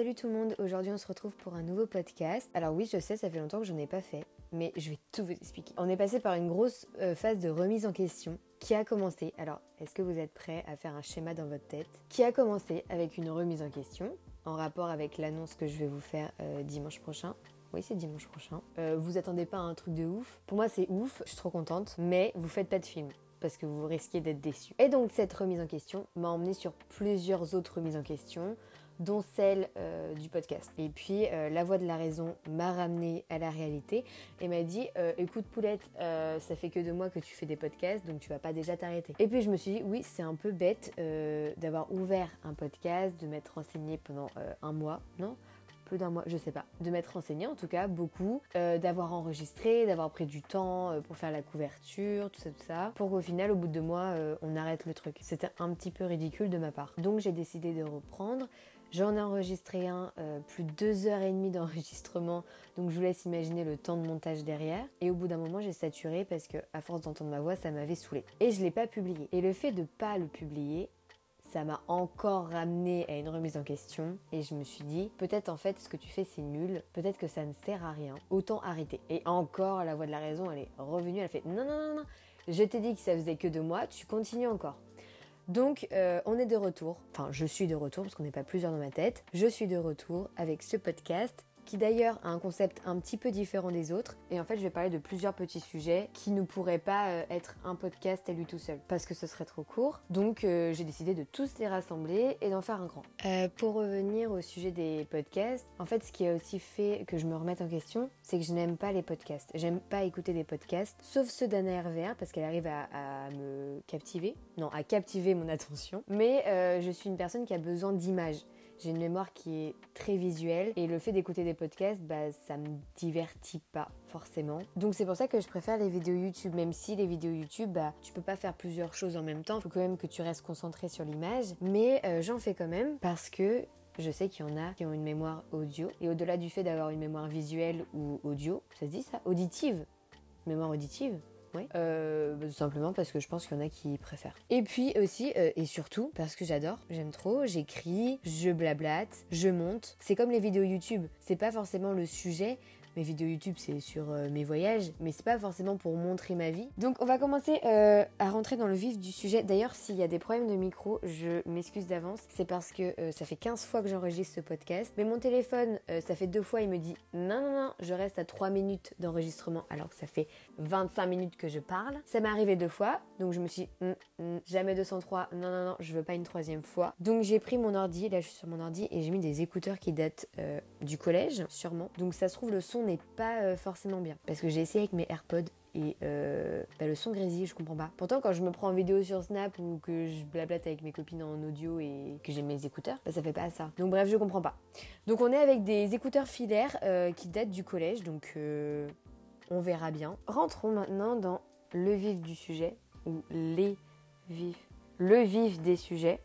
salut tout le monde, aujourd'hui on se retrouve pour un nouveau podcast. Alors oui, je sais, ça fait longtemps que je n'en ai pas fait, mais je vais tout vous expliquer. On est passé par une grosse euh, phase de remise en question qui a commencé, alors est-ce que vous êtes prêts à faire un schéma dans votre tête? Qui a commencé avec une remise en question en rapport avec l'annonce que je vais vous faire euh, dimanche prochain? Oui, c'est dimanche prochain. Euh, vous attendez pas un truc de ouf? Pour moi, c'est ouf, je suis trop contente, mais vous faites pas de film parce que vous risquez d'être déçu. Et donc cette remise en question m'a emmené sur plusieurs autres remises en question, dont celle euh, du podcast. Et puis euh, la voix de la raison m'a ramené à la réalité et m'a dit euh, écoute Poulette, ça fait que deux mois que tu fais des podcasts, donc tu vas pas déjà t'arrêter. Et puis je me suis dit oui, c'est un peu bête d'avoir ouvert un podcast, de m'être renseigné pendant un mois, non d'un mois, je sais pas, de m'être renseigné en tout cas beaucoup, d'avoir enregistré, d'avoir pris du temps pour faire la couverture, tout ça, tout ça, pour qu'au final, au bout de deux mois, on arrête le truc. C'était un petit peu ridicule de ma part. Donc j'ai décidé de reprendre. J'en ai enregistré un, plus de deux heures et demie d'enregistrement, donc je vous laisse imaginer le temps de montage derrière. Et au bout d'un moment, j'ai saturé parce que, à force d'entendre ma voix, ça m'avait saoulé. Et je l'ai pas publié. Et le fait de pas le publier, ça m'a encore ramené à une remise en question et je me suis dit peut-être en fait ce que tu fais c'est nul, peut-être que ça ne sert à rien, autant arrêter. Et encore la voix de la raison elle est revenue, elle fait non non non non, je t'ai dit que ça faisait que deux mois, tu continues encore. Donc euh, on est de retour, enfin je suis de retour parce qu'on n'est pas plusieurs dans ma tête, je suis de retour avec ce podcast qui d'ailleurs a un concept un petit peu différent des autres. Et en fait, je vais parler de plusieurs petits sujets qui ne pourraient pas euh, être un podcast à lui tout seul, parce que ce serait trop court. Donc, euh, j'ai décidé de tous les rassembler et d'en faire un grand. Euh, pour revenir au sujet des podcasts, en fait, ce qui a aussi fait que je me remette en question, c'est que je n'aime pas les podcasts. J'aime pas écouter des podcasts, sauf ceux d'Anna RVR, parce qu'elle arrive à, me captiver. Non, à captiver mon attention. Mais je suis une personne qui a besoin d'images. J'ai une mémoire qui est très visuelle et le fait d'écouter des podcasts, bah, ça me divertit pas forcément. Donc c'est pour ça que je préfère les vidéos YouTube, même si les vidéos YouTube, bah, tu peux pas faire plusieurs choses en même temps. Il faut quand même que tu restes concentré sur l'image. Mais euh, j'en fais quand même parce que je sais qu'il y en a qui ont une mémoire audio. Et au-delà du fait d'avoir une mémoire visuelle ou audio, ça se dit ça Auditive Mémoire auditive oui. Euh, tout simplement parce que je pense qu'il y en a qui préfèrent. Et puis aussi, euh, et surtout, parce que j'adore, j'aime trop, j'écris, je blablate, je monte. C'est comme les vidéos YouTube, c'est pas forcément le sujet, mes vidéos YouTube, c'est sur euh, mes voyages, mais c'est pas forcément pour montrer ma vie. Donc, on va commencer euh, à rentrer dans le vif du sujet. D'ailleurs, s'il y a des problèmes de micro, je m'excuse d'avance. C'est parce que euh, ça fait 15 fois que j'enregistre ce podcast. Mais mon téléphone, ça fait deux fois, il me dit non, non, non, je reste à 3 minutes d'enregistrement alors que ça fait 25 minutes que je parle. Ça m'est arrivé deux fois, donc je me suis dit, hum, jamais 203, non, non, non, je veux pas une troisième fois. Donc, j'ai pris mon ordi, là je suis sur mon ordi, et j'ai mis des écouteurs qui datent du collège, sûrement. Donc, ça se trouve, le son n'est pas euh, forcément bien. Parce que j'ai essayé avec mes AirPods et euh, bah, le son grésille, je comprends pas. Pourtant, quand je me prends en vidéo sur Snap ou que je blablate avec mes copines en audio et que j'ai mes écouteurs, bah, ça fait pas ça. Donc bref, je comprends pas. Donc on est avec des écouteurs filaires euh, qui datent du collège, donc on verra bien. Rentrons maintenant dans le vif du sujet ou les vifs, le vif des sujets.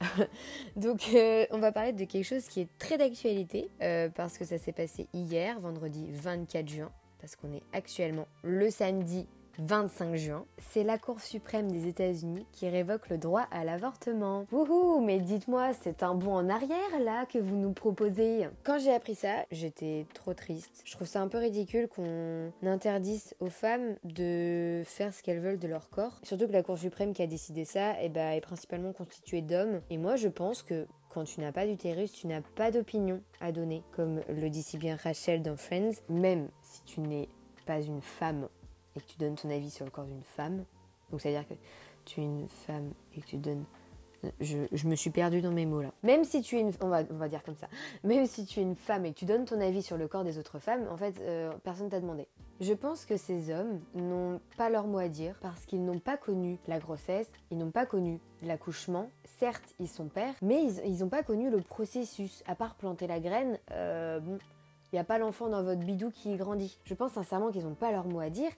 Donc euh, on va parler de quelque chose qui est très d'actualité euh, parce que ça s'est passé hier, vendredi 24 juin, parce qu'on est actuellement le samedi 25 juin, c'est la Cour suprême des États-Unis qui révoque le droit à l'avortement. Wouhou, mais dites-moi, c'est un bond en arrière là que vous nous proposez? Quand j'ai appris ça, j'étais trop triste. Je trouve ça un peu ridicule qu'on interdise aux femmes de faire ce qu'elles veulent de leur corps. Surtout que la Cour suprême qui a décidé ça eh ben, est principalement constituée d'hommes. Et moi, je pense que quand tu n'as pas d'utérus, tu n'as pas d'opinion à donner, comme le dit si bien Rachel dans Friends. Même si tu n'es pas une femme et que tu donnes ton avis sur le corps d'une femme, donc c'est-à-dire que tu es une femme et que tu donnes... Je, me suis perdue dans mes mots là. Même si tu es une... On va, on va dire comme ça. Même si tu es une femme et que tu donnes ton avis sur le corps des autres femmes, en fait, euh, personne t'a demandé. Je pense que ces hommes n'ont pas leur mot à dire parce qu'ils n'ont pas connu la grossesse, ils n'ont pas connu l'accouchement. Certes, ils sont pères, mais ils n'ont pas connu le processus. À part planter la graine, euh, il n'y a pas l'enfant dans votre bidou qui grandit. Je pense sincèrement qu'ils n'ont pas leur mot à dire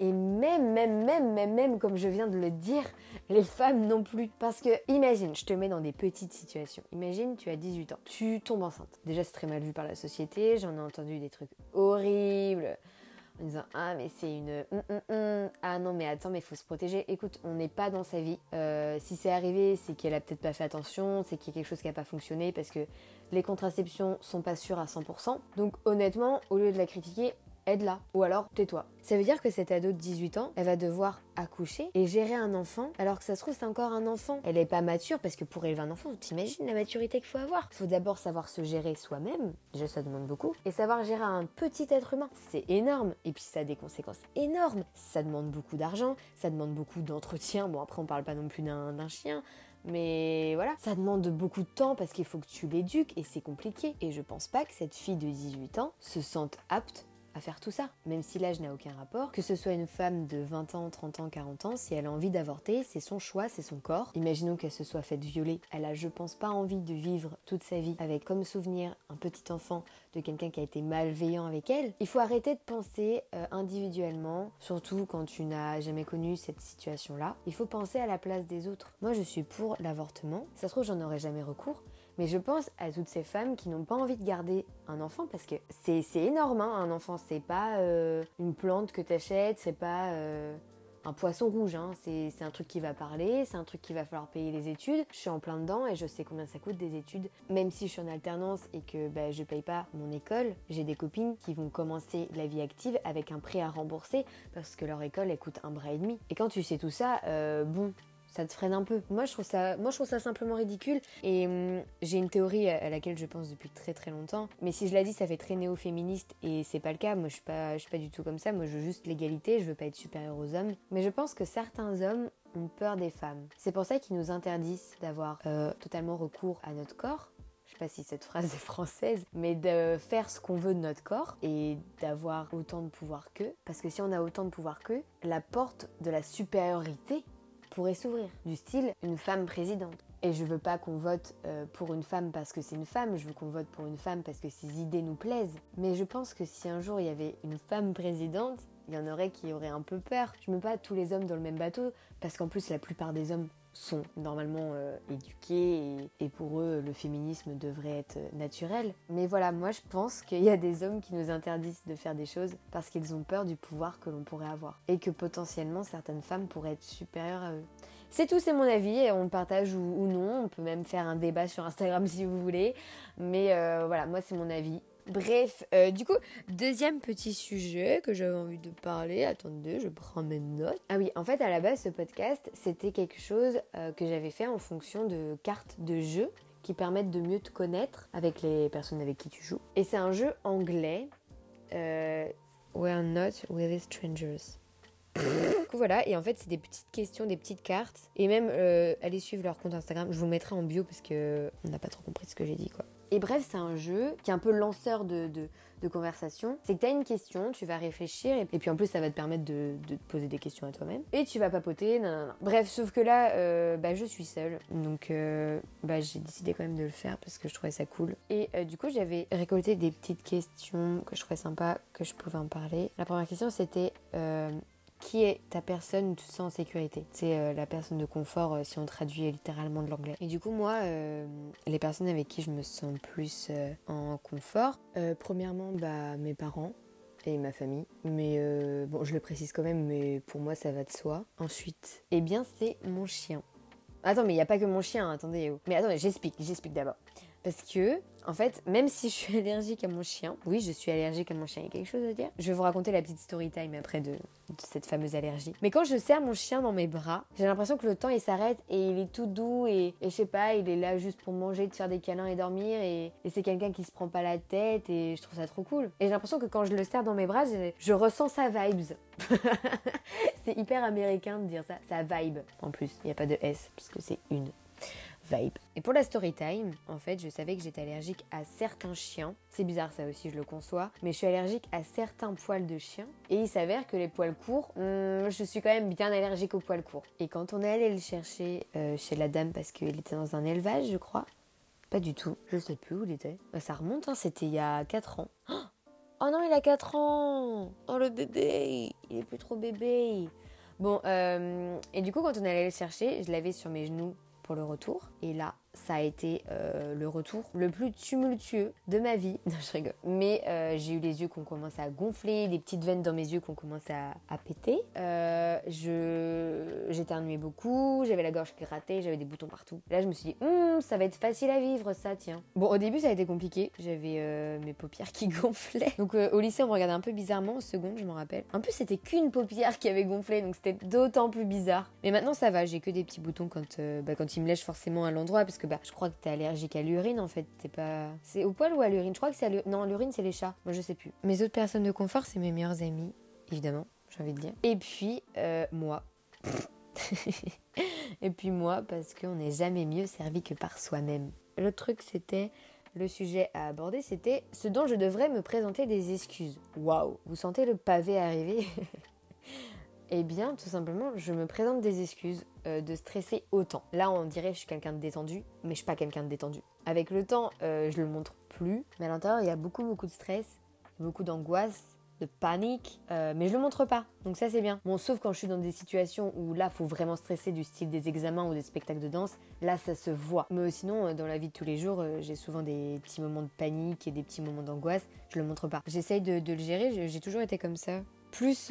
et même, même, même, même, même, comme je viens de le dire, les femmes non plus. Parce que, imagine, je te mets dans des petites situations. Imagine, tu as 18 ans, tu tombes enceinte. Déjà, c'est très mal vu par la société, j'en ai entendu des trucs horribles. en disant ah mais c'est une hum, hum, hum. ah non mais attends mais faut se protéger. Écoute, on n'est pas dans sa vie. Euh, si c'est arrivé, c'est qu'elle a peut-être pas fait attention, c'est qu'il y a quelque chose qui a pas fonctionné parce que les contraceptions sont pas sûres à 100%. Donc honnêtement, au lieu de la critiquer, aide-la. Ou alors, tais-toi. Ça veut dire que cette ado de 18 ans, elle va devoir accoucher et gérer un enfant, alors que ça se trouve, c'est encore un enfant. Elle est pas mature, parce que pour élever un enfant, t'imagines la maturité qu'il faut avoir. Il faut d'abord savoir se gérer soi-même, déjà ça demande beaucoup, et savoir gérer un petit être humain. C'est énorme, et puis ça a des conséquences énormes. Ça demande beaucoup d'argent, ça demande beaucoup d'entretien. Bon, après, on parle pas non plus d'un chien, mais voilà, ça demande beaucoup de temps parce qu'il faut que tu l'éduques et c'est compliqué. Et je pense pas que cette fille de 18 ans se sente apte à faire tout ça, même si l'âge n'a aucun rapport. Que ce soit une femme de 20 ans, 30 ans, 40 ans, si elle a envie d'avorter, c'est son choix, c'est son corps. Imaginons qu'elle se soit faite violer. Elle a, je pense, pas envie de vivre toute sa vie avec comme souvenir un petit enfant de quelqu'un qui a été malveillant avec elle. Il faut arrêter de penser euh, individuellement, surtout quand tu n'as jamais connu cette situation-là. Il faut penser à la place des autres. Moi, je suis pour l'avortement. Ça se trouve, j'en aurais jamais recours. Mais je pense à toutes ces femmes qui n'ont pas envie de garder un enfant parce que c'est énorme, hein, un enfant. C'est pas euh, une plante que t'achètes, c'est pas euh, un poisson rouge. Hein. C'est un truc qui va parler, c'est un truc qui va falloir payer les études. Je suis en plein dedans et je sais combien ça coûte des études. Même si je suis en alternance et que bah, je paye pas mon école, j'ai des copines qui vont commencer la vie active avec un prêt à rembourser parce que leur école elle coûte un bras et demi. Et quand tu sais tout ça, euh, bon, ça te freine un peu. Moi, je trouve ça, moi, je trouve ça simplement ridicule. Et hum, j'ai une théorie à, laquelle je pense depuis très très longtemps. Mais si je la dis, ça fait très néo-féministe et c'est pas le cas. Moi, je suis pas, je suis pas du tout comme ça. Moi, je veux juste l'égalité. Je veux pas être supérieure aux hommes. Mais je pense que certains hommes ont peur des femmes. C'est pour ça qu'ils nous interdisent d'avoir euh, totalement recours à notre corps. Je sais pas si cette phrase est française, mais de faire ce qu'on veut de notre corps et d'avoir autant de pouvoir qu'eux. Parce que si on a autant de pouvoir qu'eux, la porte de la supériorité pourrait s'ouvrir. Du style une femme présidente. Et je veux pas qu'on vote euh, pour une femme parce que c'est une femme, je veux qu'on vote pour une femme parce que ses idées nous plaisent. Mais je pense que si un jour il y avait une femme présidente, il y en aurait qui auraient un peu peur. Je mets pas tous les hommes dans le même bateau parce qu'en plus la plupart des hommes sont normalement euh, éduqués et, pour eux le féminisme devrait être naturel. Mais voilà, moi je pense qu'il y a des hommes qui nous interdisent de faire des choses parce qu'ils ont peur du pouvoir que l'on pourrait avoir et que potentiellement certaines femmes pourraient être supérieures à eux. C'est tout, c'est mon avis, et on le partage ou, non. On peut même faire un débat sur Instagram si vous voulez. Mais euh, voilà, moi c'est mon avis. Bref, euh, du coup, deuxième petit sujet que j'avais envie de parler. Attendez, je prends mes notes. Ah oui, en fait, à la base, ce podcast, c'était quelque chose euh, que j'avais fait en fonction de cartes de jeu qui permettent de mieux te connaître avec les personnes avec qui tu joues. Et c'est un jeu anglais. Euh, We're not really strangers. du coup, voilà, et en fait, c'est des petites questions, des petites cartes. Et même, allez suivre leur compte Instagram. Je vous mettrai en bio parce que on n'a pas trop compris ce que j'ai dit, quoi. Et bref, c'est un jeu qui est un peu lanceur de, conversation. C'est que tu as une question, tu vas réfléchir, et, puis en plus, ça va te permettre de, te poser des questions à toi-même. Et tu vas papoter, nan, Bref, sauf que là, euh, bah, je suis seule. Donc, euh, bah, j'ai décidé quand même de le faire parce que je trouvais ça cool. Et euh, du coup, j'avais récolté des petites questions que je trouvais sympa, que je pouvais en parler. La première question, c'était qui est ta personne où tu te sens en sécurité C'est euh, la personne de confort euh, si on traduit littéralement de l'anglais. Et du coup, moi, euh, les personnes avec qui je me sens plus en confort, premièrement, bah, mes parents et ma famille. Mais bon, je le précise quand même, mais pour moi, ça va de soi. Ensuite, eh bien, c'est mon chien. Attends, mais il n'y a pas que mon chien, attendez. Oh. Mais attendez, j'explique, j'explique d'abord. Parce que, en fait, même si je suis allergique à mon chien, oui, je suis allergique à mon chien, il y a quelque chose à dire. Je vais vous raconter la petite story time après de, cette fameuse allergie. Mais quand je serre mon chien dans mes bras, j'ai l'impression que le temps il s'arrête et il est tout doux et, je sais pas, il est là juste pour manger, de faire des câlins et dormir et, c'est quelqu'un qui se prend pas la tête et je trouve ça trop cool. Et j'ai l'impression que quand je le serre dans mes bras, je, ressens sa vibes. c'est hyper américain de dire ça, sa vibe. En plus, il n'y a pas de S parce que c'est une vibe. Et pour la story time, en fait, je savais que j'étais allergique à certains chiens. C'est bizarre ça aussi, je le conçois. Mais je suis allergique à certains poils de chien. Et il s'avère que les poils courts, hmm, je suis quand même bien allergique aux poils courts. Et quand on est allé le chercher euh, chez la dame parce qu'il était dans un élevage, je crois. Pas du tout. Je sais plus où il était. Bah, ça remonte, hein, c'était il y a 4 ans. Oh non, il a 4 ans Oh le bébé Il est plus trop bébé Bon, euh, et du coup, quand on est allé le chercher, je l'avais sur mes genoux pour le retour. Et là, ça a été euh, le retour le plus tumultueux de ma vie. Non, je rigole. Mais euh, j'ai eu les yeux qui ont commencé à gonfler, des petites veines dans mes yeux qui ont commencé à, péter. Euh, je j'éternuais beaucoup, j'avais la gorge grattée, j'avais des boutons partout. Là, je me suis dit, hum, ça va être facile à vivre, ça, tiens. Bon, au début, ça a été compliqué. J'avais mes paupières qui gonflaient. Donc, au lycée, on me regardait un peu bizarrement, au second, je me rappelle. En plus, c'était qu'une paupière qui avait gonflé, donc c'était d'autant plus bizarre. Mais maintenant, ça va, j'ai que des petits boutons quand, bah, quand ils me lèchent forcément à l'endroit, parce que bah, je crois que t'es allergique à l'urine en fait. T'es pas. C'est au poil ou à l'urine? Je crois que c'est à l'urine. Non, l'urine c'est les chats. Moi je sais plus. Mes autres personnes de confort, c'est mes meilleurs amis, évidemment, j'ai envie de dire. Et puis, euh, moi. Et puis moi, parce qu'on n'est jamais mieux servi que par soi-même. Le truc, c'était. Le sujet à aborder, c'était ce dont je devrais me présenter des excuses. Waouh Vous sentez le pavé arriver? Eh bien, tout simplement, je me présente des excuses euh, de stresser autant. Là, on dirait que je suis quelqu'un de détendu, mais je suis pas quelqu'un de détendu. Avec le temps, euh, je le montre plus, mais à l'intérieur, il y a beaucoup, beaucoup de stress, beaucoup d'angoisse, de panique, euh, mais je le montre pas. Donc ça, c'est bien. Bon, sauf quand je suis dans des situations où là, faut vraiment stresser, du style des examens ou des spectacles de danse, là, ça se voit. Mais sinon, dans la vie de tous les jours, j'ai souvent des petits moments de panique et des petits moments d'angoisse. Je le montre pas. J'essaye de, le gérer. J'ai toujours été comme ça. Plus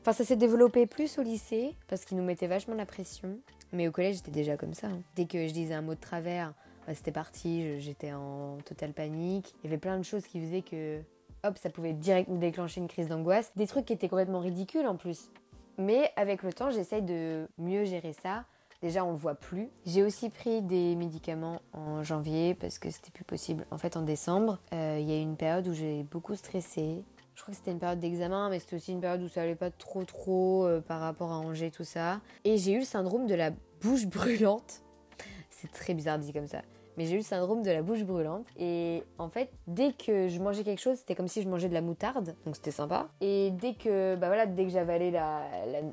Enfin, ça s'est développé plus au lycée parce qu'ils nous mettaient vachement la pression. Mais au collège, j'étais déjà comme ça. Hein. Dès que je disais un mot de travers, bah, c'était parti, j'étais en totale panique. Il y avait plein de choses qui faisaient que, hop, ça pouvait direct me déclencher une crise d'angoisse. Des trucs qui étaient complètement ridicules en plus. Mais avec le temps, j'essaye de mieux gérer ça. Déjà, on le voit plus. J'ai aussi pris des médicaments en janvier parce que c'était plus possible. En fait, en décembre, euh, il y a eu une période où j'ai beaucoup stressé. Je crois que c'était une période d'examen, mais c'était aussi une période où ça allait pas trop trop euh, par rapport à Angers, tout ça. Et j'ai eu le syndrome de la bouche brûlante. C'est très bizarre dit comme ça mais j'ai eu le syndrome de la bouche brûlante. Et en fait, dès que je mangeais quelque chose, c'était comme si je mangeais de la moutarde, donc c'était sympa. Et dès que, bah voilà, dès que j'avalais la,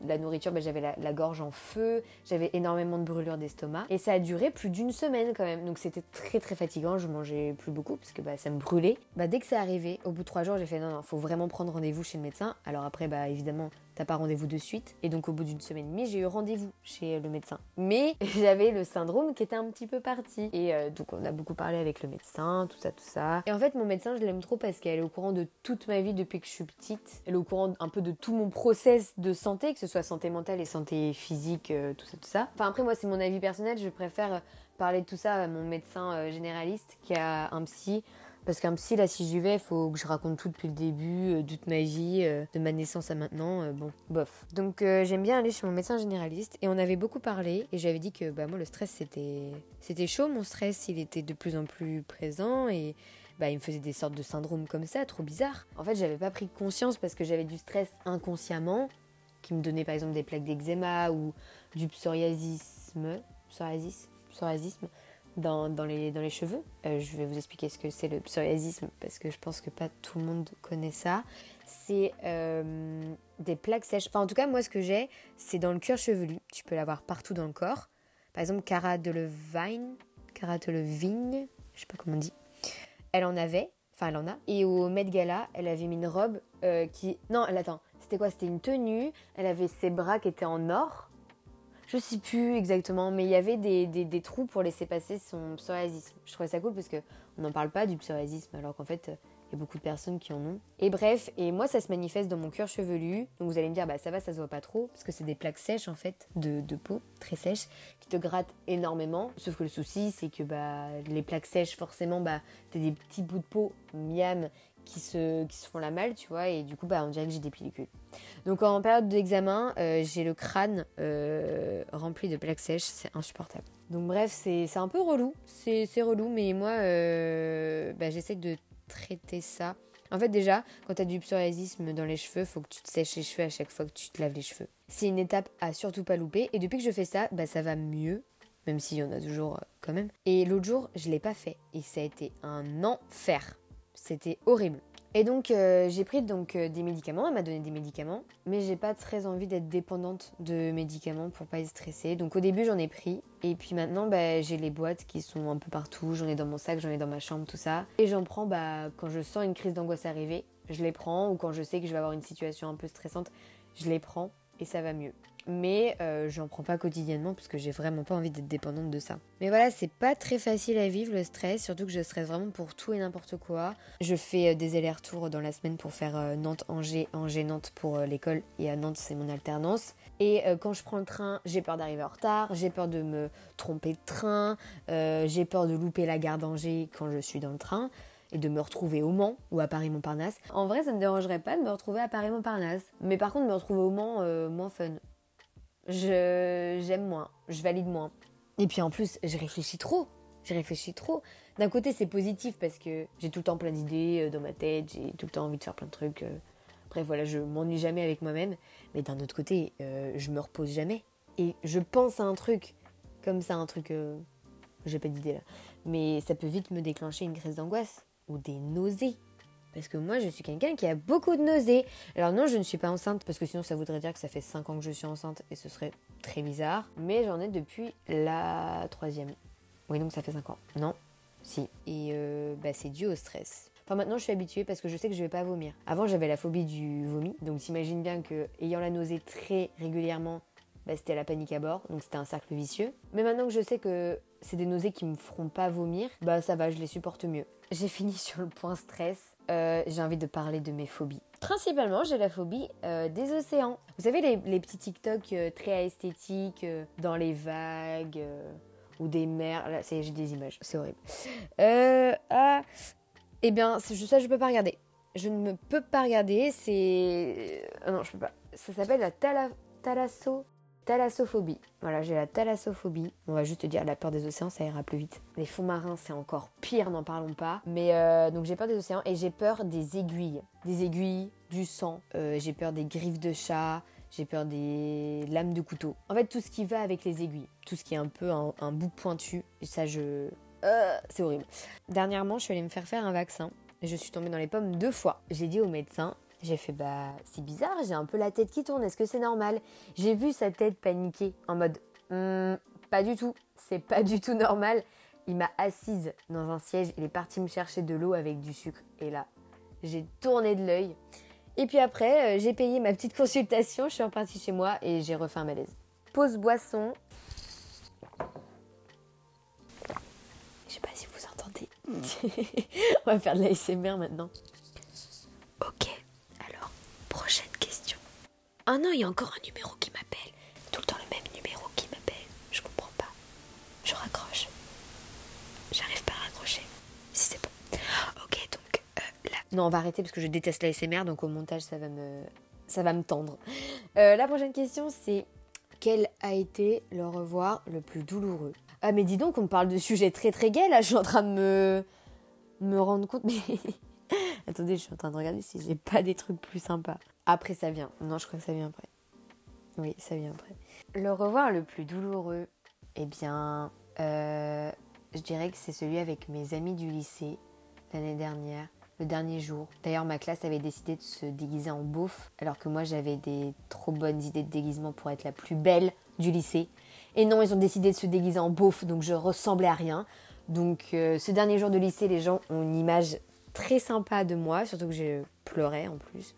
la, nourriture, bah j'avais la, gorge en feu, j'avais énormément de brûlures d'estomac. Et ça a duré plus d'une semaine quand même, donc c'était très très fatigant. Je mangeais plus beaucoup parce que bah, ça me brûlait. Bah dès que c'est arrivé, au bout de trois jours, j'ai fait non non, faut vraiment prendre rendez-vous chez le médecin. Alors après, bah évidemment, t'as pas rendez-vous de suite. Et donc au bout d'une semaine et demie, j'ai eu rendez-vous chez le médecin. Mais j'avais le syndrome qui était un petit peu parti. Et euh, donc on a beaucoup parlé avec le médecin, tout ça, tout ça. Et en fait, mon médecin, je l'aime trop parce qu'elle est au courant de toute ma vie depuis que je suis petite. Elle est au courant un peu de tout mon process de santé, que ce soit santé mentale et santé physique, euh, tout ça, tout ça. Enfin après, moi, c'est mon avis personnel. Je préfère parler de tout ça à mon médecin euh, généraliste qui a un psy parce qu'un psy, là, si j'y vais, il faut que je raconte tout depuis le début, euh, toute ma vie, euh, de ma naissance à maintenant. Euh, bon, bof. Donc, j'aime bien aller chez mon médecin généraliste. Et on avait beaucoup parlé. Et j'avais dit que, bah, moi, le stress, c'était, c'était chaud. Mon stress, il était de plus en plus présent. Et, bah, il me faisait des sortes de syndromes comme ça, trop bizarre. En fait, j'avais pas pris conscience parce que j'avais du stress inconsciemment, qui me donnait par exemple des plaques d'eczéma ou du psoriasisme. Psoriasis Psoriasisme dans, les, dans les cheveux. Euh, je vais vous expliquer ce que c'est le psoriasisme parce que je pense que pas tout le monde connaît ça. C'est euh, des plaques sèches. Enfin, en tout cas, moi, ce que j'ai, c'est dans le cuir chevelu. Tu peux l'avoir partout dans le corps. Par exemple, Cara Delevingne, Cara Delevingne, je sais pas comment on dit. Elle en avait, enfin, elle en a. Et au Met Gala, elle avait mis une robe euh, qui. Non, elle attend. C'était quoi? C'était une tenue. Elle avait ses bras qui étaient en or je sais plus exactement, mais il y avait des, trous pour laisser passer son psoriasisme. Je trouvais ça cool parce que on n'en parle pas du psoriasisme alors qu'en fait il y a beaucoup de personnes qui en ont. Et bref, et moi ça se manifeste dans mon cuir chevelu. Donc vous allez me dire bah ça va, ça se voit pas trop parce que c'est des plaques sèches en fait de, de, peau très sèches qui te grattent énormément. Sauf que le souci c'est que bah les plaques sèches forcément bah t'as des petits bouts de peau miam qui se, qui se font la malle, tu vois, et du coup, bah, on dirait que j'ai des pellicules. Donc en période d'examen, euh, j'ai le crâne euh, rempli de plaques sèches, c'est insupportable. Donc bref, c'est un peu relou, c'est relou, mais moi, euh, bah, j'essaie de traiter ça. En fait, déjà, quand tu as du psoriasisme dans les cheveux, faut que tu te sèches les cheveux à chaque fois que tu te laves les cheveux. C'est une étape à surtout pas louper, et depuis que je fais ça, bah, ça va mieux, même s'il y en a toujours quand même. Et l'autre jour, je l'ai pas fait, et ça a été un enfer. C'était horrible. Et donc euh, j'ai pris donc euh, des médicaments, elle m'a donné des médicaments, mais j'ai pas très envie d'être dépendante de médicaments pour pas être stressée. Donc au début j'en ai pris et puis maintenant bah, j'ai les boîtes qui sont un peu partout, j'en ai dans mon sac, j'en ai dans ma chambre, tout ça. Et j'en prends bah, quand je sens une crise d'angoisse arriver, je les prends ou quand je sais que je vais avoir une situation un peu stressante, je les prends et ça va mieux. Mais euh, j'en prends pas quotidiennement parce que j'ai vraiment pas envie d'être dépendante de ça. Mais voilà, c'est pas très facile à vivre le stress, surtout que je stresse vraiment pour tout et n'importe quoi. Je fais euh, des allers-retours dans la semaine pour faire euh, Nantes-Angers, Angers-Nantes pour l'école et à Nantes c'est mon alternance. Et quand je prends le train, j'ai peur d'arriver en retard, j'ai peur de me tromper de train, j'ai peur de louper la gare d'Angers quand je suis dans le train et de me retrouver au Mans ou à Paris-Montparnasse. En vrai, ça me dérangerait pas de me retrouver à Paris-Montparnasse. Mais par contre, me retrouver au Mans, moins fun. Je j'aime moins, je valide moins. Et puis en plus, je réfléchis trop. Je réfléchis trop. D'un côté, c'est positif parce que j'ai tout le temps plein d'idées euh, dans ma tête, j'ai tout le temps envie de faire plein de trucs. Euh. Bref, voilà, je m'ennuie jamais avec moi-même. Mais d'un autre côté, je me repose jamais. Et je pense à un truc, comme ça, un truc. j'ai pas d'idée là. Mais ça peut vite me déclencher une crise d'angoisse ou des nausées. Parce que moi, je suis quelqu'un qui a beaucoup de nausées. Alors non, je ne suis pas enceinte, parce que sinon ça voudrait dire que ça fait 5 ans que je suis enceinte, et ce serait très bizarre. Mais j'en ai depuis la troisième. Oui, donc ça fait 5 ans. Non Si. Et euh, bah, c'est dû au stress. Enfin maintenant je suis habituée parce que je sais que je vais pas vomir. Avant j'avais la phobie du vomi, donc t'imagines bien que ayant la nausée très régulièrement, bah, c'était la panique à bord, donc c'était un cercle vicieux. Mais maintenant que je sais que c'est des nausées qui me feront pas vomir, bah ça va, je les supporte mieux. J'ai fini sur le point stress. Euh, j'ai envie de parler de mes phobies. Principalement, j'ai la phobie euh, des océans. Vous savez, les, petits TikTok euh, très esthétiques dans les vagues ou des mers. Là, j'ai des images, c'est horrible. ah, eh bien, ça, je peux pas regarder. Je ne peux pas regarder. C'est. non, je peux pas. Ça s'appelle la thalasso Thalassophobie. Voilà, j'ai la thalassophobie. On va juste dire la peur des océans, ça ira plus vite. Les fonds marins, c'est encore pire, n'en parlons pas. Mais euh, donc j'ai peur des océans et j'ai peur des aiguilles. Des aiguilles, du sang. Euh, j'ai peur des griffes de chat. J'ai peur des lames de couteau. En fait, tout ce qui va avec les aiguilles. Tout ce qui est un peu un, bout pointu. Et ça, je. Euh, c'est horrible. Dernièrement, je suis allée me faire faire un vaccin. Je suis tombée dans les pommes deux fois. J'ai dit au médecin, j'ai fait bah c'est bizarre, j'ai un peu la tête qui tourne, est-ce que c'est normal? J'ai vu sa tête paniquer en mode hmm, pas du tout, c'est pas du tout normal. Il m'a assise dans un siège, il est parti me chercher de l'eau avec du sucre et là j'ai tourné de l'œil. Et puis après euh, j'ai payé ma petite consultation, je suis repartie chez moi et j'ai refait un malaise. Pause boisson. Je sais pas si vous entendez. On va faire de l'ASMR maintenant. Non, il y a encore un numéro qui m'appelle. Tout le temps le même numéro qui m'appelle. Je comprends pas. Je raccroche. J'arrive pas à raccrocher. Si c'est bon. Ok, donc euh, là. Non, on va arrêter parce que je déteste la SMR, donc au montage, ça va me, ça va me tendre. Euh, la prochaine question, c'est quel a été le revoir le plus douloureux? Ah, mais dis donc, on parle de sujets très très gays là. Je suis en train de me, me rendre compte. Mais attendez, je suis en train de regarder si j'ai pas des trucs plus sympas. Après, ça vient. Non, je crois que ça vient après. Oui, ça vient après. Le revoir le plus douloureux, eh bien, euh, je dirais que c'est celui avec mes amis du lycée l'année dernière, le dernier jour. D'ailleurs, ma classe avait décidé de se déguiser en beauf, alors que moi j'avais des trop bonnes idées de déguisement pour être la plus belle du lycée. Et non, ils ont décidé de se déguiser en beauf, donc je ressemblais à rien. Donc, euh, ce dernier jour de lycée, les gens ont une image très sympa de moi, surtout que j'ai pleuré en plus.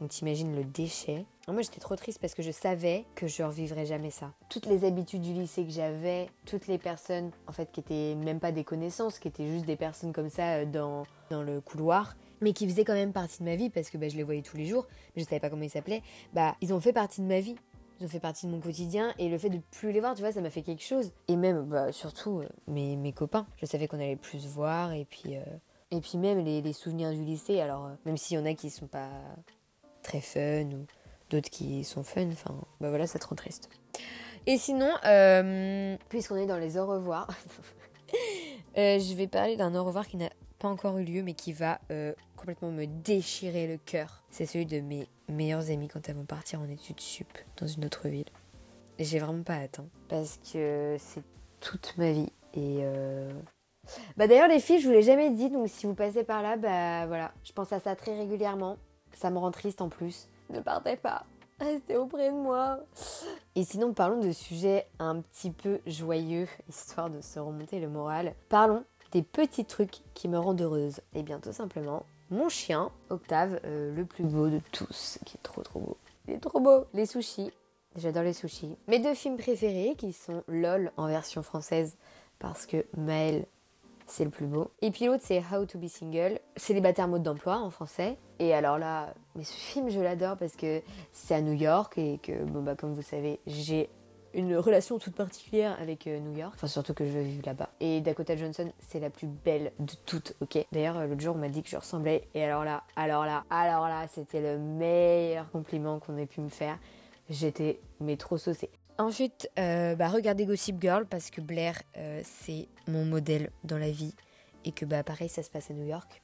Donc t'imagines le déchet. Moi j'étais trop triste parce que je savais que je revivrais jamais ça. Toutes les habitudes du lycée que j'avais, toutes les personnes en fait qui étaient même pas des connaissances, qui étaient juste des personnes comme ça euh, dans, dans le couloir, mais qui faisaient quand même partie de ma vie parce que bah, je les voyais tous les jours, mais je savais pas comment ils s'appelaient, bah ils ont fait partie de ma vie. Ils ont fait partie de mon quotidien et le fait de plus les voir, tu vois, ça m'a fait quelque chose. Et même, bah, surtout, euh, mes, mes copains. Je savais qu'on allait plus se voir et puis, euh, et puis même les, souvenirs du lycée. Alors, même s'il y en a qui sont pas très fun ou d'autres qui sont fun. Enfin, bah voilà, ça te rend triste. Et sinon, euh, puisqu'on est dans les au revoir, euh, je vais parler d'un au revoir qui n'a pas encore eu lieu, mais qui va euh, complètement me déchirer le cœur. C'est celui de mes meilleurs amis quand elles vont partir en études sup dans une autre ville. J'ai vraiment pas hein, parce que c'est toute ma vie. Et bah d'ailleurs les filles, je vous l'ai jamais dit, donc si vous passez par là, bah voilà, je pense à ça très régulièrement. Ça me rend triste en plus. Ne partez pas. Restez auprès de moi. Et sinon, parlons de sujets un petit peu joyeux, histoire de se remonter le moral. Parlons des petits trucs qui me rendent heureuse. Et eh bien, tout simplement, mon chien, Octave, euh, le plus beau de tous, qui est trop trop beau. Il est trop beau. Les sushis, J'adore les sushis. Mes deux films préférés qui sont LOL en version française parce que Maël c'est le plus beau. Et puis l'autre c'est How to be single, célibataire mode d'emploi en français. Et alors là, mais ce film je l'adore parce que c'est à New York et que bon bah comme vous savez j'ai une relation toute particulière avec euh, New York, enfin surtout que je vis là-bas. Et Dakota Johnson, c'est la plus belle de toutes, ok? D'ailleurs, euh, l'autre jour, on m'a dit que je ressemblais, et alors là, alors là, alors là, c'était le meilleur compliment qu'on ait pu me faire. J'étais, mais trop saucée. Ensuite, euh, bah, regardez Gossip Girl parce que Blair, c'est mon modèle dans la vie. Et que bah pareil, ça se passe à New York.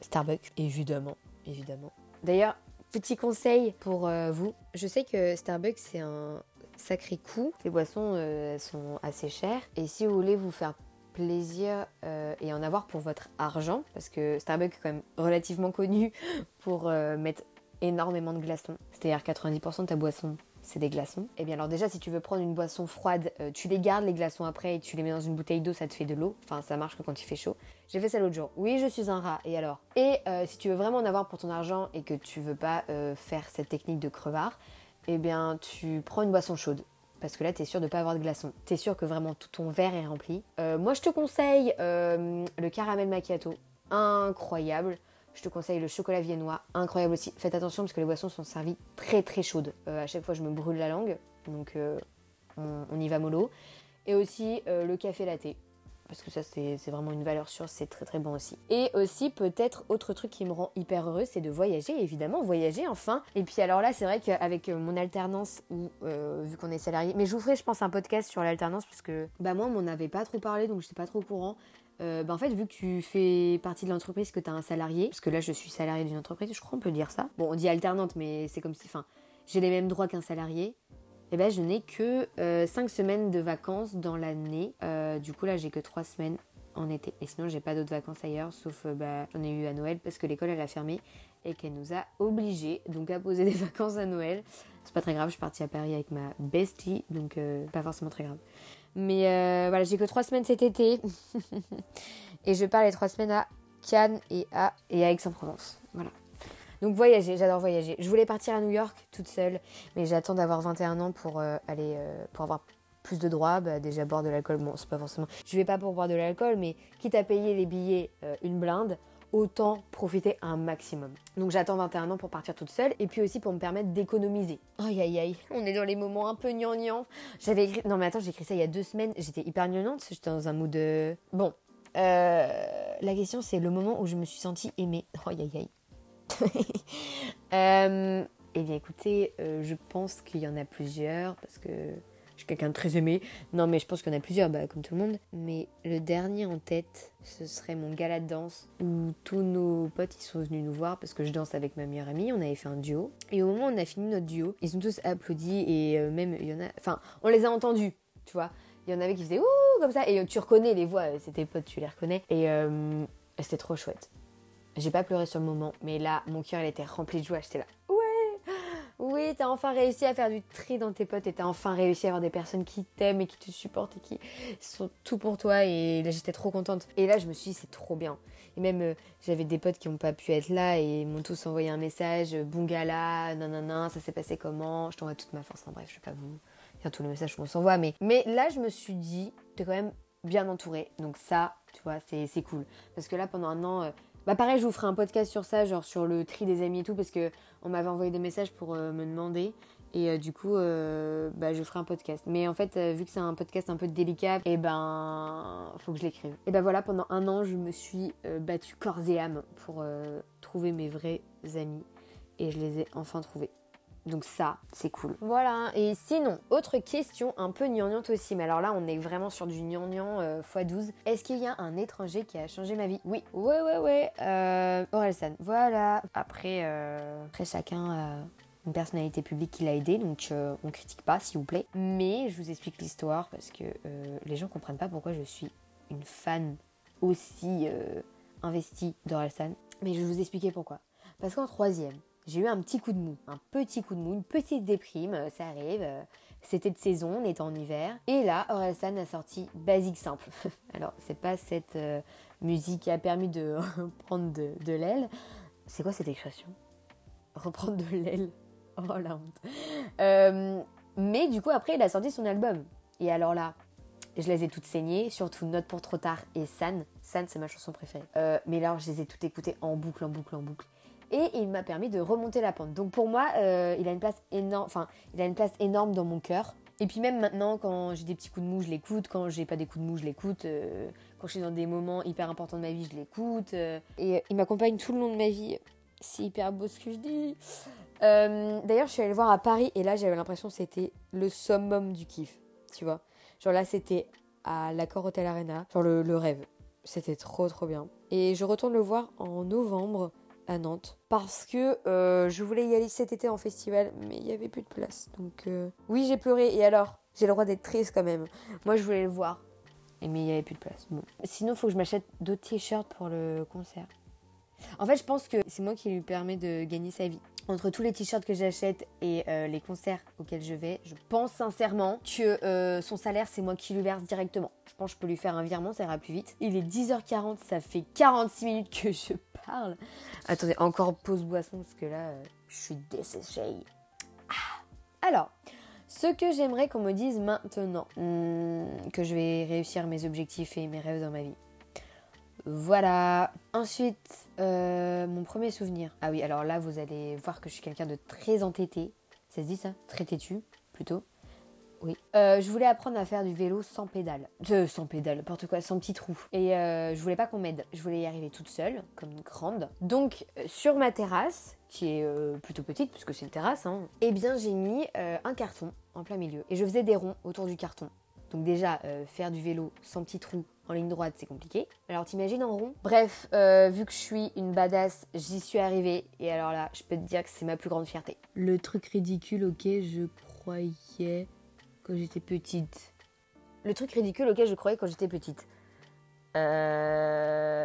Starbucks, évidemment, évidemment. D'ailleurs, petit conseil pour vous. Je sais que Starbucks, c'est un, sacré coût. Les boissons euh, sont assez chères. Et si vous voulez vous faire plaisir euh, et en avoir pour votre argent, parce que Starbucks est quand même relativement connu pour euh, mettre énormément de glaçons, c'est-à-dire 90% de ta boisson c'est des glaçons. Et eh bien alors déjà si tu veux prendre une boisson froide, tu les gardes les glaçons après et tu les mets dans une bouteille d'eau, ça te fait de l'eau. Enfin ça marche que quand il fait chaud. J'ai fait ça l'autre jour. Oui je suis un rat et alors? Et si tu veux vraiment en avoir pour ton argent et que tu veux pas faire cette technique de crevard, eh bien tu prends une boisson chaude. Parce que là, tu es sûr de pas avoir de glaçons. Tu es sûr que vraiment tout ton verre est rempli. Euh, moi, je te conseille euh, le caramel macchiato. Incroyable. Je te conseille le chocolat viennois. Incroyable aussi. Faites attention parce que les boissons sont servies très très chaudes. Euh, à chaque fois, je me brûle la langue. Donc, on, on, y va mollo. Et aussi le café latte parce que ça c'est vraiment une valeur sûre, c'est très très bon aussi. Et aussi peut-être autre truc qui me rend hyper heureux, c'est de voyager, évidemment, voyager enfin. Et puis alors là, c'est vrai qu'avec euh, mon alternance, ou euh, vu qu'on est salarié, mais je vous ferai je pense un podcast sur l'alternance, parce que bah moi on m'en avait pas trop parlé, donc j'étais pas trop au courant. Euh, bah en fait, vu que tu fais partie de l'entreprise, que tu as un salarié, parce que là je suis salarié d'une entreprise, je crois on peut dire ça. Bon, on dit alternante, mais c'est comme si, enfin, j'ai les mêmes droits qu'un salarié eh ben, je n'ai que 5 euh, semaines de vacances dans l'année. Euh, du coup, là, j'ai que 3 semaines en été. Et sinon, j'ai pas d'autres vacances ailleurs, sauf euh, bah, j'en ai eu à Noël parce que l'école, elle a fermé et qu'elle nous a obligés donc à poser des vacances à Noël. C'est pas très grave, je suis partie à Paris avec ma bestie, donc pas forcément très grave. Mais voilà, j'ai que 3 semaines cet été. et je pars les 3 semaines à Cannes et à, Aix-en-Provence. Voilà. Donc voyager, j'adore voyager. Je voulais partir à New York toute seule, mais j'attends d'avoir 21 ans pour euh, aller euh, pour avoir plus de droits. Bah, déjà boire de l'alcool, bon c'est pas forcément. Je vais pas pour boire de l'alcool, mais quitte à payer les billets euh, une blinde, autant profiter un maximum. Donc j'attends 21 ans pour partir toute seule et puis aussi pour me permettre d'économiser. Aïe aïe aïe, on est dans les moments un peu gnangnan. J'avais écrit, non mais attends, j'ai écrit ça il y a deux semaines, j'étais hyper gnangnante, j'étais dans un mood de... Bon, la question c'est le moment où je me suis sentie aimée. Aïe aïe aïe. euh, eh bien écoutez, euh, je pense qu'il y en a plusieurs parce que je suis quelqu'un de très aimé. Non mais je pense qu'il y en a plusieurs, bah, comme tout le monde. Mais le dernier en tête, ce serait mon gala de danse où tous nos potes ils sont venus nous voir parce que je danse avec ma meilleure amie. On avait fait un duo. Et au moment où on a fini notre duo, ils ont tous applaudi et euh, même il y en a... Enfin, on les a entendus, tu vois. Il y en avait qui faisaient ouh comme ça et tu reconnais les voix, c'est tes potes, tu les reconnais. Et euh, c'était trop chouette. J'ai pas pleuré sur le moment, mais là, mon cœur, il était rempli de joie. J'étais là, ouais, oui, t'as enfin réussi à faire du tri dans tes potes et t'as enfin réussi à avoir des personnes qui t'aiment et qui te supportent et qui sont tout pour toi. Et là, j'étais trop contente. Et là, je me suis dit, c'est trop bien. Et même, euh, j'avais des potes qui n'ont pas pu être là et m'ont tous envoyé un message, euh, bon gala, nanana, ça s'est passé comment, je t'envoie toute ma force. Enfin bref, je vais pas vous faire tous les messages qu'on s'envoie, mais, mais là, je me suis dit, t'es quand même bien entourée. Donc ça, tu vois, c'est cool. Parce que là, pendant un an, euh, bah pareil, je vous ferai un podcast sur ça, genre sur le tri des amis et tout, parce que on m'avait envoyé des messages pour euh, me demander. Et euh, du coup, euh, bah, je ferai un podcast. Mais en fait, vu que c'est un podcast un peu délicat, et eh ben, faut que je l'écrive. Et ben voilà, pendant un an, je me suis battue corps et âme pour trouver mes vrais amis. Et je les ai enfin trouvés. Donc ça, c'est cool. Voilà. Et sinon, autre question un peu gnangnante aussi. Mais alors là, on est vraiment sur du gnangnan x12. Est-ce qu'il y a un étranger qui a changé ma vie? Oui. Ouais, ouais, ouais. Euh, Orelsan. Voilà. Après, euh, après chacun a une personnalité publique qui l'a aidé. Donc euh, on critique pas, s'il vous plaît. Mais je vous explique l'histoire parce que euh, les gens comprennent pas pourquoi je suis une fan aussi investie d'Orelsan. Mais je vais vous expliquer pourquoi. Parce qu'en troisième, j'ai eu un petit coup de mou, un petit coup de mou, une petite déprime, euh, ça arrive. Euh, c'était de saison, on est en hiver. Et là, Orelsan a sorti Basique Simple. Alors, c'est pas cette euh, musique qui a permis de reprendre de, l'aile. C'est quoi cette expression? Reprendre de l'aile? Oh la honte. Mais du coup, après, il a sorti son album. Et alors là, je les ai toutes saignées, surtout Note pour trop tard et San. San, c'est ma chanson préférée. Mais là, je les ai toutes écoutées en boucle, en boucle, en boucle. Et il m'a permis de remonter la pente. Donc pour moi, euh, il a une place énorme, enfin, il a une place énorme dans mon cœur. Et puis même maintenant, quand j'ai des petits coups de mou, je l'écoute. Quand j'ai pas des coups de mou, je l'écoute. Euh, quand je suis dans des moments hyper importants de ma vie, je l'écoute. et il m'accompagne tout le long de ma vie. C'est hyper beau ce que je dis. D'ailleurs, je suis allée le voir à Paris et là, j'avais l'impression que c'était le summum du kiff. Tu vois Genre là, c'était à l'accord Hotel Arena. Genre le, rêve. C'était trop trop bien. Et je retourne le voir en novembre à Nantes. Parce que euh, je voulais y aller cet été en festival mais il n'y avait plus de place. Donc euh, oui j'ai pleuré. Et alors j'ai le droit d'être triste quand même. Moi je voulais le voir. Mais il n'y avait plus de place. Sinon il faut que je m'achète d'autres t-shirts pour le concert. En fait je pense que c'est moi qui lui permet de gagner sa vie entre tous les t-shirts que j'achète et euh, les concerts auxquels je vais, je pense sincèrement que euh, son salaire, c'est moi qui lui verse directement. Je pense que je peux lui faire un virement, ça ira plus vite. Il est 10h40, ça fait 46 minutes que je parle. Attendez, encore pause boisson parce que là, euh, je suis desséchée. Ah. Alors, ce que j'aimerais qu'on me dise maintenant, hmm, que je vais réussir mes objectifs et mes rêves dans ma vie. Voilà. Ensuite, euh, mon premier souvenir. Ah oui, alors là, vous allez voir que je suis quelqu'un de très entêté. Ça se dit ça? Très têtu, plutôt. Oui. Euh, je voulais apprendre à faire du vélo sans pédale. Euh, sans pédale, n'importe quoi, sans petit trou. Et euh, je voulais pas qu'on m'aide. Je voulais y arriver toute seule, comme une grande. Donc, sur ma terrasse, qui est plutôt petite, puisque c'est une terrasse, hein, eh bien, j'ai mis un carton en plein milieu. Et je faisais des ronds autour du carton. Donc déjà, faire du vélo sans petit trou, en ligne droite, c'est compliqué. Alors t'imagines en rond? Bref, euh, vu que je suis une badass, j'y suis arrivée. Et alors là, je peux te dire que c'est ma plus grande fierté. Le truc ridicule auquel je croyais quand j'étais petite. Le truc ridicule auquel je croyais quand j'étais petite. Euh...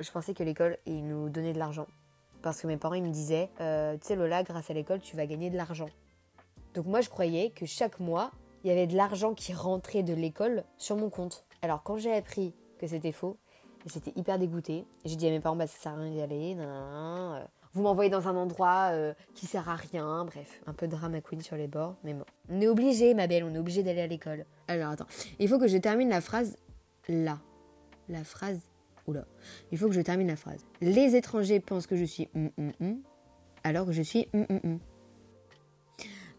Je pensais que l'école, ils nous donnait de l'argent. Parce que mes parents, ils me disaient, euh, tu sais Lola, grâce à l'école, tu vas gagner de l'argent. Donc moi, je croyais que chaque mois, il y avait de l'argent qui rentrait de l'école sur mon compte. Alors quand j'ai appris que c'était faux, j'étais hyper dégoûtée. J'ai dit à mes parents, bah ça sert à rien d'y aller, vous m'envoyez dans un endroit euh, qui sert à rien, bref, un peu drama queen sur les bords, mais bon. On est obligé, ma belle, on est obligé d'aller à l'école. Alors attends, il faut que je termine la phrase là. La phrase, oula, il faut que je termine la phrase. Les étrangers pensent que je suis hum, hum, hum, alors que je suis.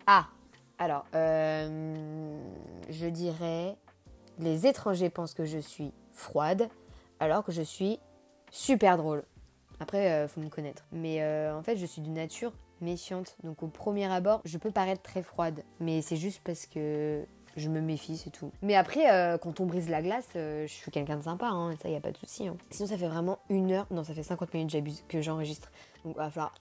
Ah, alors, euh, je dirais, les étrangers pensent que je suis froide, alors que je suis super drôle. Après, euh, faut me connaître. Mais euh, en fait, je suis de nature méfiante. Donc au premier abord, je peux paraître très froide. Mais c'est juste parce que je me méfie, c'est tout. Mais après, quand on brise la glace, je suis quelqu'un de sympa, hein, ça, y a pas de souci. Hein. Sinon, ça fait vraiment une heure, non, ça fait 50 minutes j'abuse, que j'enregistre. Donc, il va falloir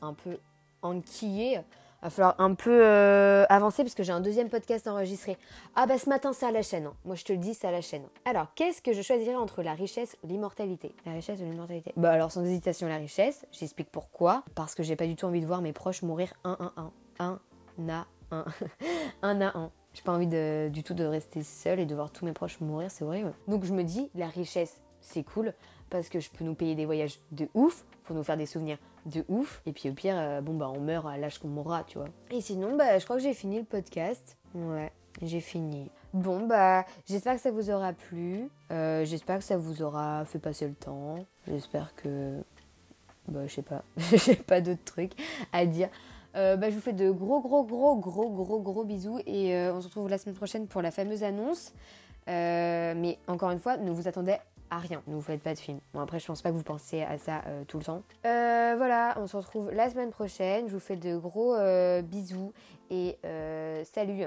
un peu enquiller va falloir un peu euh, avancer parce que j'ai un deuxième podcast enregistré. Ah bah ce matin c'est à la chaîne. Hein. Moi je te le dis, c'est à la chaîne. Alors qu'est-ce que je choisirais entre la richesse ou l'immortalité? La richesse ou l'immortalité? Bah alors sans hésitation la richesse. J'explique pourquoi. Parce que j'ai pas du tout envie de voir mes proches mourir un à un. Un à un. un à un. J'ai pas envie de, du tout de rester seule et de voir tous mes proches mourir, c'est horrible. Donc je me dis, la richesse c'est cool parce que je peux nous payer des voyages de ouf pour nous faire des souvenirs de ouf. Et puis au pire, euh, bon bah on meurt à l'âge qu'on mourra, tu vois. Et sinon, bah je crois que j'ai fini le podcast. Ouais, j'ai fini. Bon bah j'espère que ça vous aura plu. Euh, j'espère que ça vous aura fait passer le temps. J'espère que bah je sais pas, j'ai pas d'autres trucs à dire. Euh, bah, je vous fais de gros gros gros gros gros gros bisous et on se retrouve la semaine prochaine pour la fameuse annonce. mais encore une fois, ne vous attendez à rien. Ne vous faites pas de film. Bon, après, je pense pas que vous pensez à ça euh, tout le temps. Euh, voilà, on se retrouve la semaine prochaine. Je vous fais de gros euh, bisous et salut